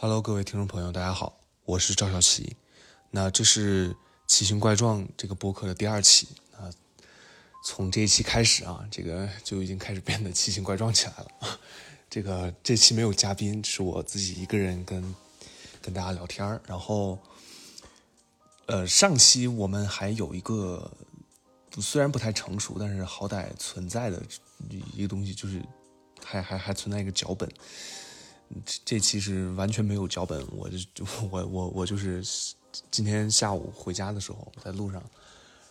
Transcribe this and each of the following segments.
Hello，各位听众朋友，大家好，我是赵小琪。那这是奇形怪状这个播客的第二期啊。从这一期开始啊，这个就已经开始变得奇形怪状起来了。这个这期没有嘉宾，是我自己一个人跟跟大家聊天。然后，呃，上期我们还有一个虽然不太成熟，但是好歹存在的一个东西，就是还还还存在一个脚本。这这期是完全没有脚本，我就我我我就是今天下午回家的时候在路上，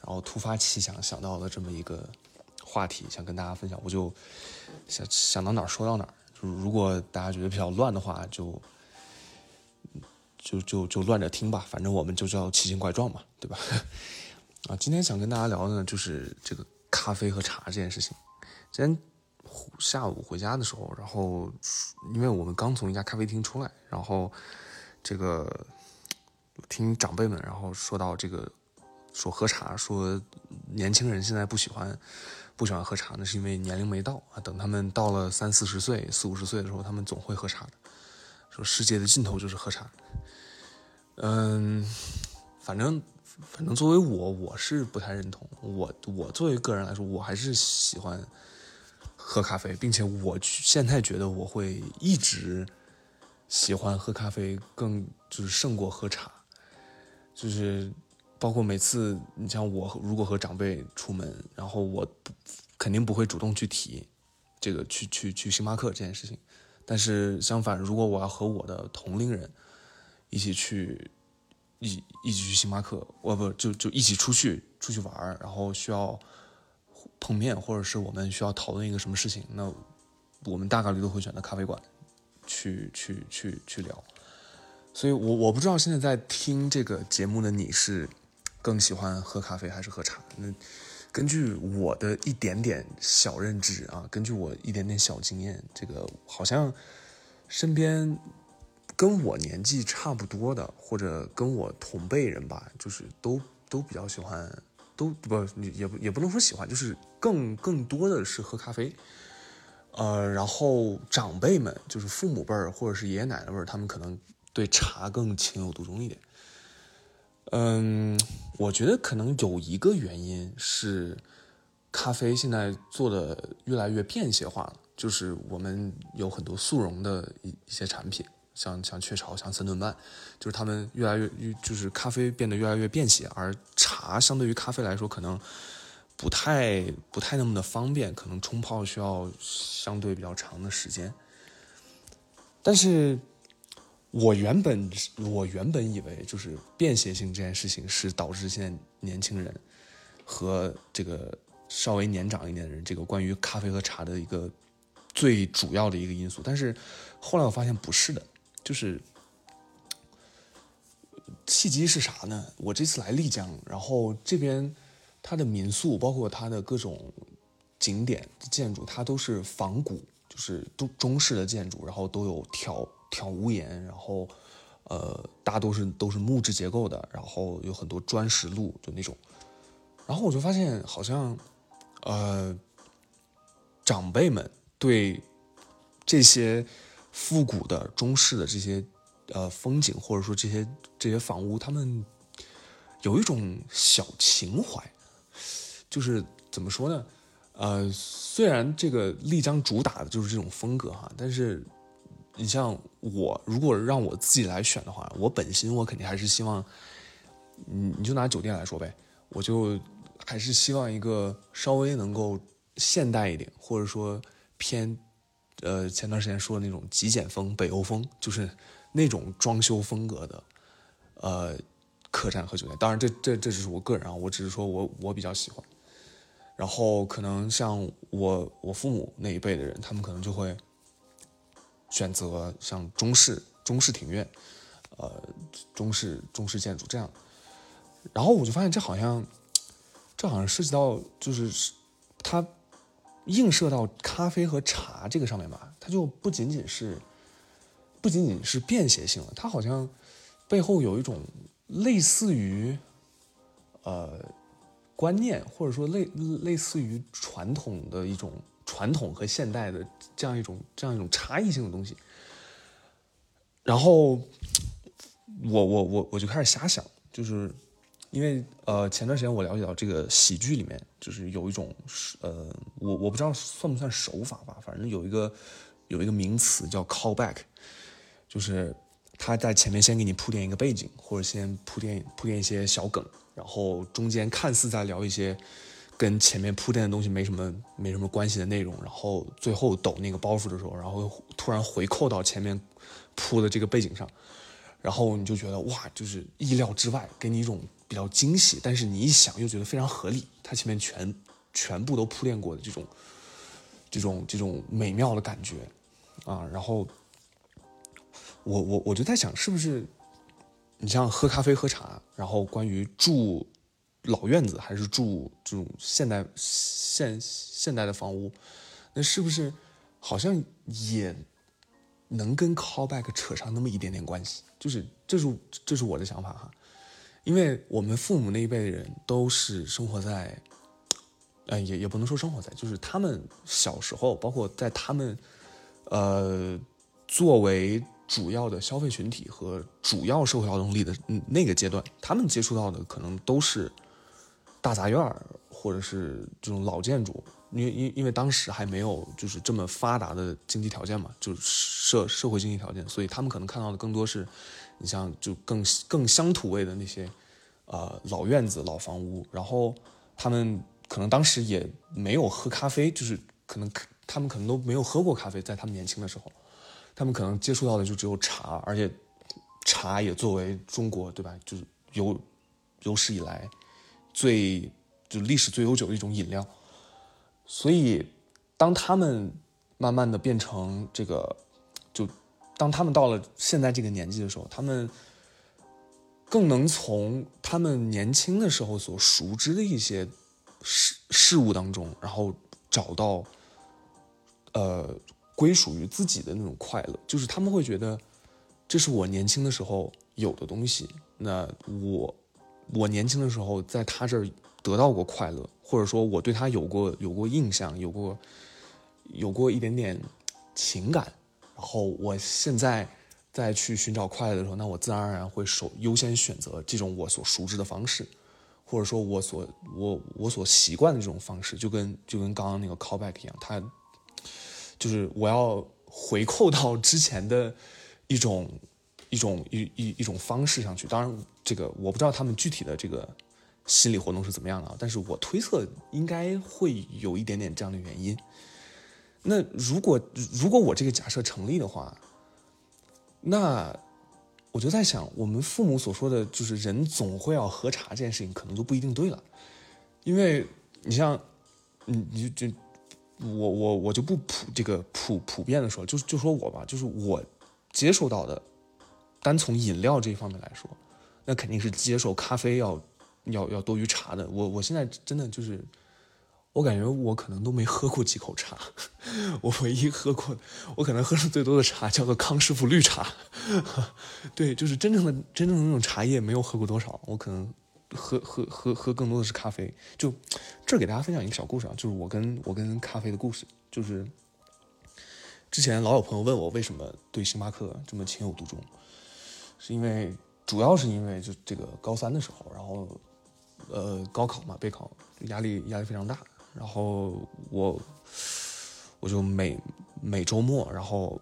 然后突发奇想想到了这么一个话题，想跟大家分享，我就想想到哪儿说到哪儿。就如果大家觉得比较乱的话，就就就就乱着听吧，反正我们就叫奇形怪状嘛，对吧？啊，今天想跟大家聊的呢，就是这个咖啡和茶这件事情。今天。下午回家的时候，然后因为我们刚从一家咖啡厅出来，然后这个听长辈们，然后说到这个说喝茶，说年轻人现在不喜欢不喜欢喝茶，那是因为年龄没到啊。等他们到了三四十岁、四五十岁的时候，他们总会喝茶的。说世界的尽头就是喝茶。嗯，反正反正作为我，我是不太认同。我我作为个人来说，我还是喜欢。喝咖啡，并且我现在觉得我会一直喜欢喝咖啡，更就是胜过喝茶，就是包括每次你像我如果和长辈出门，然后我肯定不会主动去提这个去去去星巴克这件事情，但是相反，如果我要和我的同龄人一起去一一起去星巴克，我不就就一起出去出去玩然后需要。碰面，或者是我们需要讨论一个什么事情，那我们大概率都会选择咖啡馆去去去去聊。所以，我我不知道现在在听这个节目的你是更喜欢喝咖啡还是喝茶？那根据我的一点点小认知啊，根据我一点点小经验，这个好像身边跟我年纪差不多的，或者跟我同辈人吧，就是都都比较喜欢。都不，也不也不能说喜欢，就是更更多的是喝咖啡，呃，然后长辈们就是父母辈儿或者是爷爷奶奶辈儿，他们可能对茶更情有独钟一点。嗯，我觉得可能有一个原因是，咖啡现在做的越来越便携化了，就是我们有很多速溶的一一些产品。像像雀巢，像三顿半，就是他们越来越就是咖啡变得越来越便携，而茶相对于咖啡来说，可能不太不太那么的方便，可能冲泡需要相对比较长的时间。但是，我原本我原本以为就是便携性这件事情是导致现在年轻人和这个稍微年长一点的人，这个关于咖啡和茶的一个最主要的一个因素。但是后来我发现不是的。就是契机是啥呢？我这次来丽江，然后这边它的民宿，包括它的各种景点建筑，它都是仿古，就是都中式的建筑，然后都有挑挑屋檐，然后呃大多是都是木质结构的，然后有很多砖石路就那种。然后我就发现，好像呃长辈们对这些。复古的中式的这些呃风景，或者说这些这些房屋，他们有一种小情怀，就是怎么说呢？呃，虽然这个丽江主打的就是这种风格哈，但是你像我，如果让我自己来选的话，我本心我肯定还是希望，你你就拿酒店来说呗，我就还是希望一个稍微能够现代一点，或者说偏。呃，前段时间说的那种极简风、北欧风，就是那种装修风格的，呃，客栈和酒店。当然，这这这只是我个人啊，我只是说我我比较喜欢。然后可能像我我父母那一辈的人，他们可能就会选择像中式中式庭院，呃，中式中式建筑这样。然后我就发现这好像这好像涉及到就是它。映射到咖啡和茶这个上面吧，它就不仅仅是，不仅仅是便携性了，它好像背后有一种类似于，呃，观念或者说类类似于传统的一种传统和现代的这样一种这样一种差异性的东西。然后我我我我就开始瞎想，就是因为呃前段时间我了解到这个喜剧里面就是有一种呃我我不知道算不算手法吧，反正有一个有一个名词叫 callback，就是他在前面先给你铺垫一个背景，或者先铺垫铺垫一些小梗，然后中间看似在聊一些。跟前面铺垫的东西没什么没什么关系的内容，然后最后抖那个包袱的时候，然后突然回扣到前面铺的这个背景上，然后你就觉得哇，就是意料之外，给你一种比较惊喜，但是你一想又觉得非常合理，他前面全全部都铺垫过的这种这种这种美妙的感觉啊，然后我我我就在想，是不是你像喝咖啡喝茶，然后关于住。老院子还是住这种现代现现代的房屋，那是不是好像也能跟 callback 扯上那么一点点关系？就是这是这是我的想法哈，因为我们父母那一辈的人都是生活在，呃，也也不能说生活在，就是他们小时候，包括在他们呃作为主要的消费群体和主要社会劳动力的那个阶段，他们接触到的可能都是。大杂院儿，或者是这种老建筑，因因因为当时还没有就是这么发达的经济条件嘛，就是社社会经济条件，所以他们可能看到的更多是，你像就更更乡土味的那些，呃老院子、老房屋，然后他们可能当时也没有喝咖啡，就是可能他们可能都没有喝过咖啡，在他们年轻的时候，他们可能接触到的就只有茶，而且茶也作为中国对吧，就是有有史以来。最就历史最悠久的一种饮料，所以当他们慢慢的变成这个，就当他们到了现在这个年纪的时候，他们更能从他们年轻的时候所熟知的一些事事物当中，然后找到呃归属于自己的那种快乐，就是他们会觉得这是我年轻的时候有的东西，那我。我年轻的时候在他这儿得到过快乐，或者说我对他有过有过印象，有过有过一点点情感。然后我现在再去寻找快乐的时候，那我自然而然会首优先选择这种我所熟知的方式，或者说我所我我所习惯的这种方式，就跟就跟刚刚那个 callback 一样，它就是我要回扣到之前的一种。一种一一一种方式上去，当然这个我不知道他们具体的这个心理活动是怎么样的，但是我推测应该会有一点点这样的原因。那如果如果我这个假设成立的话，那我就在想，我们父母所说的就是人总会要喝茶这件事情，可能就不一定对了，因为你像，你你就我我我就不普这个普普遍的说，就就说我吧，就是我接受到的。单从饮料这一方面来说，那肯定是接受咖啡要要要多于茶的。我我现在真的就是，我感觉我可能都没喝过几口茶。我唯一喝过，我可能喝的最多的茶叫做康师傅绿茶。对，就是真正的真正的那种茶叶没有喝过多少。我可能喝喝喝喝更多的是咖啡。就这给大家分享一个小故事啊，就是我跟我跟咖啡的故事。就是之前老有朋友问我为什么对星巴克这么情有独钟。是因为主要是因为就这个高三的时候，然后，呃，高考嘛，备考压力压力非常大，然后我我就每每周末，然后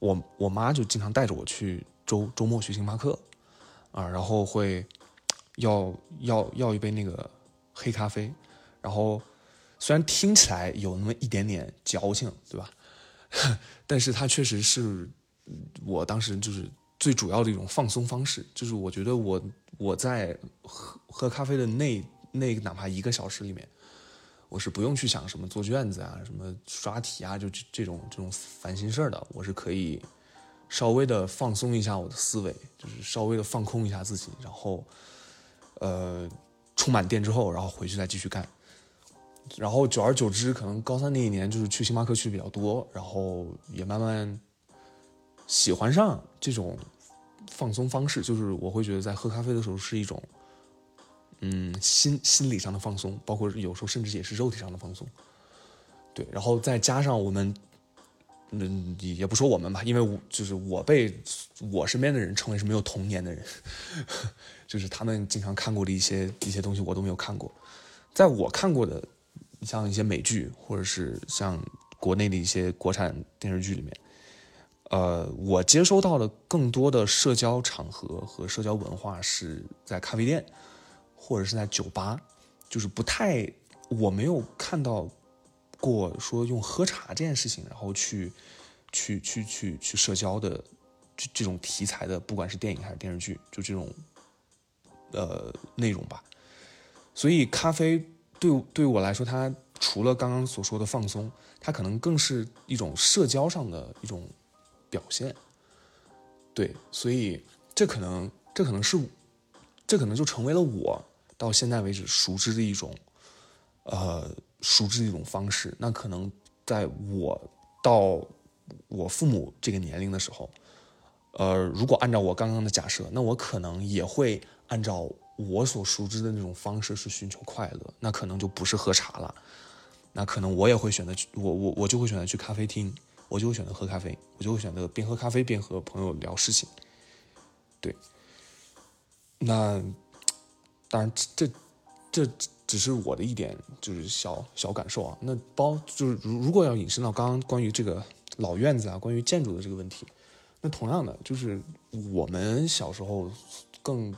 我我妈就经常带着我去周周末去星巴克，啊，然后会要要要一杯那个黑咖啡，然后虽然听起来有那么一点点矫情，对吧？但是它确实是我当时就是。最主要的一种放松方式，就是我觉得我我在喝喝咖啡的那那哪怕一个小时里面，我是不用去想什么做卷子啊、什么刷题啊，就这种这种烦心事儿的，我是可以稍微的放松一下我的思维，就是稍微的放空一下自己，然后呃充满电之后，然后回去再继续干。然后久而久之，可能高三那一年就是去星巴克去的比较多，然后也慢慢。喜欢上这种放松方式，就是我会觉得在喝咖啡的时候是一种，嗯，心心理上的放松，包括有时候甚至也是肉体上的放松。对，然后再加上我们嗯，也不说我们吧，因为我就是我被我身边的人称为是没有童年的人，就是他们经常看过的一些一些东西我都没有看过，在我看过的像一些美剧或者是像国内的一些国产电视剧里面，呃，我接收到的更多的社交场合和社交文化是在咖啡店或者是在酒吧，就是不太我没有看到。过说用喝茶这件事情，然后去，去去去去社交的这这种题材的，不管是电影还是电视剧，就这种，呃内容吧。所以咖啡对对我来说，它除了刚刚所说的放松，它可能更是一种社交上的一种表现。对，所以这可能这可能是，这可能就成为了我到现在为止熟知的一种，呃。熟知的一种方式，那可能在我到我父母这个年龄的时候，呃，如果按照我刚刚的假设，那我可能也会按照我所熟知的那种方式去寻求快乐，那可能就不是喝茶了，那可能我也会选择去，我我我就会选择去咖啡厅，我就会选择喝咖啡，我就会选择边喝咖啡边和朋友聊事情，对，那当然这这。只是我的一点就是小小感受啊，那包就是如如果要引申到刚刚关于这个老院子啊，关于建筑的这个问题，那同样的就是我们小时候更，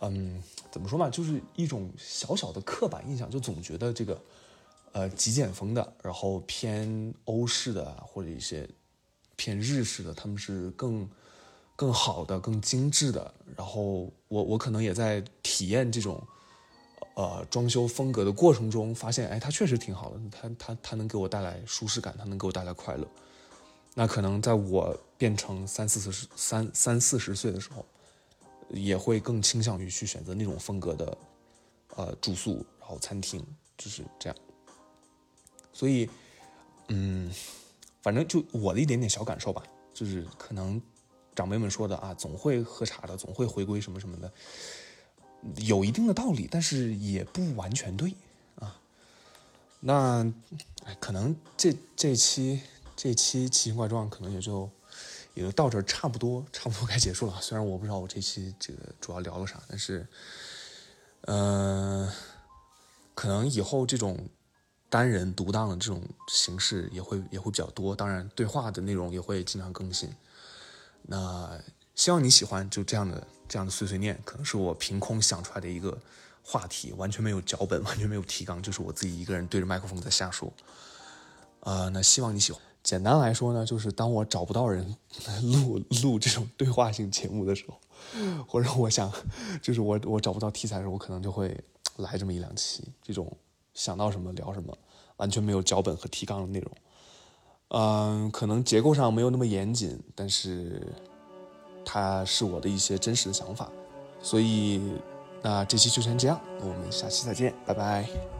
嗯，怎么说嘛，就是一种小小的刻板印象，就总觉得这个呃极简风的，然后偏欧式的或者一些偏日式的，他们是更更好的、更精致的。然后我我可能也在体验这种。呃，装修风格的过程中发现，哎，它确实挺好的，它它它能给我带来舒适感，它能给我带来快乐。那可能在我变成三四十、三三四十岁的时候，也会更倾向于去选择那种风格的，呃，住宿，然后餐厅，就是这样。所以，嗯，反正就我的一点点小感受吧，就是可能长辈们说的啊，总会喝茶的，总会回归什么什么的。有一定的道理，但是也不完全对啊。那可能这这期这期奇形怪状可能也就也就到这差不多，差不多该结束了。虽然我不知道我这期这个主要聊了啥，但是，嗯，可能以后这种单人独当的这种形式也会也会比较多。当然，对话的内容也会经常更新。那希望你喜欢就这样的。这样的碎碎念可能是我凭空想出来的一个话题，完全没有脚本，完全没有提纲，就是我自己一个人对着麦克风在瞎说。呃，那希望你喜欢。简单来说呢，就是当我找不到人录录这种对话性节目的时候，或者我想，就是我我找不到题材的时候，我可能就会来这么一两期，这种想到什么聊什么，完全没有脚本和提纲的内容。嗯，可能结构上没有那么严谨，但是。它是我的一些真实的想法，所以那这期就先这样，我们下期再见，拜拜。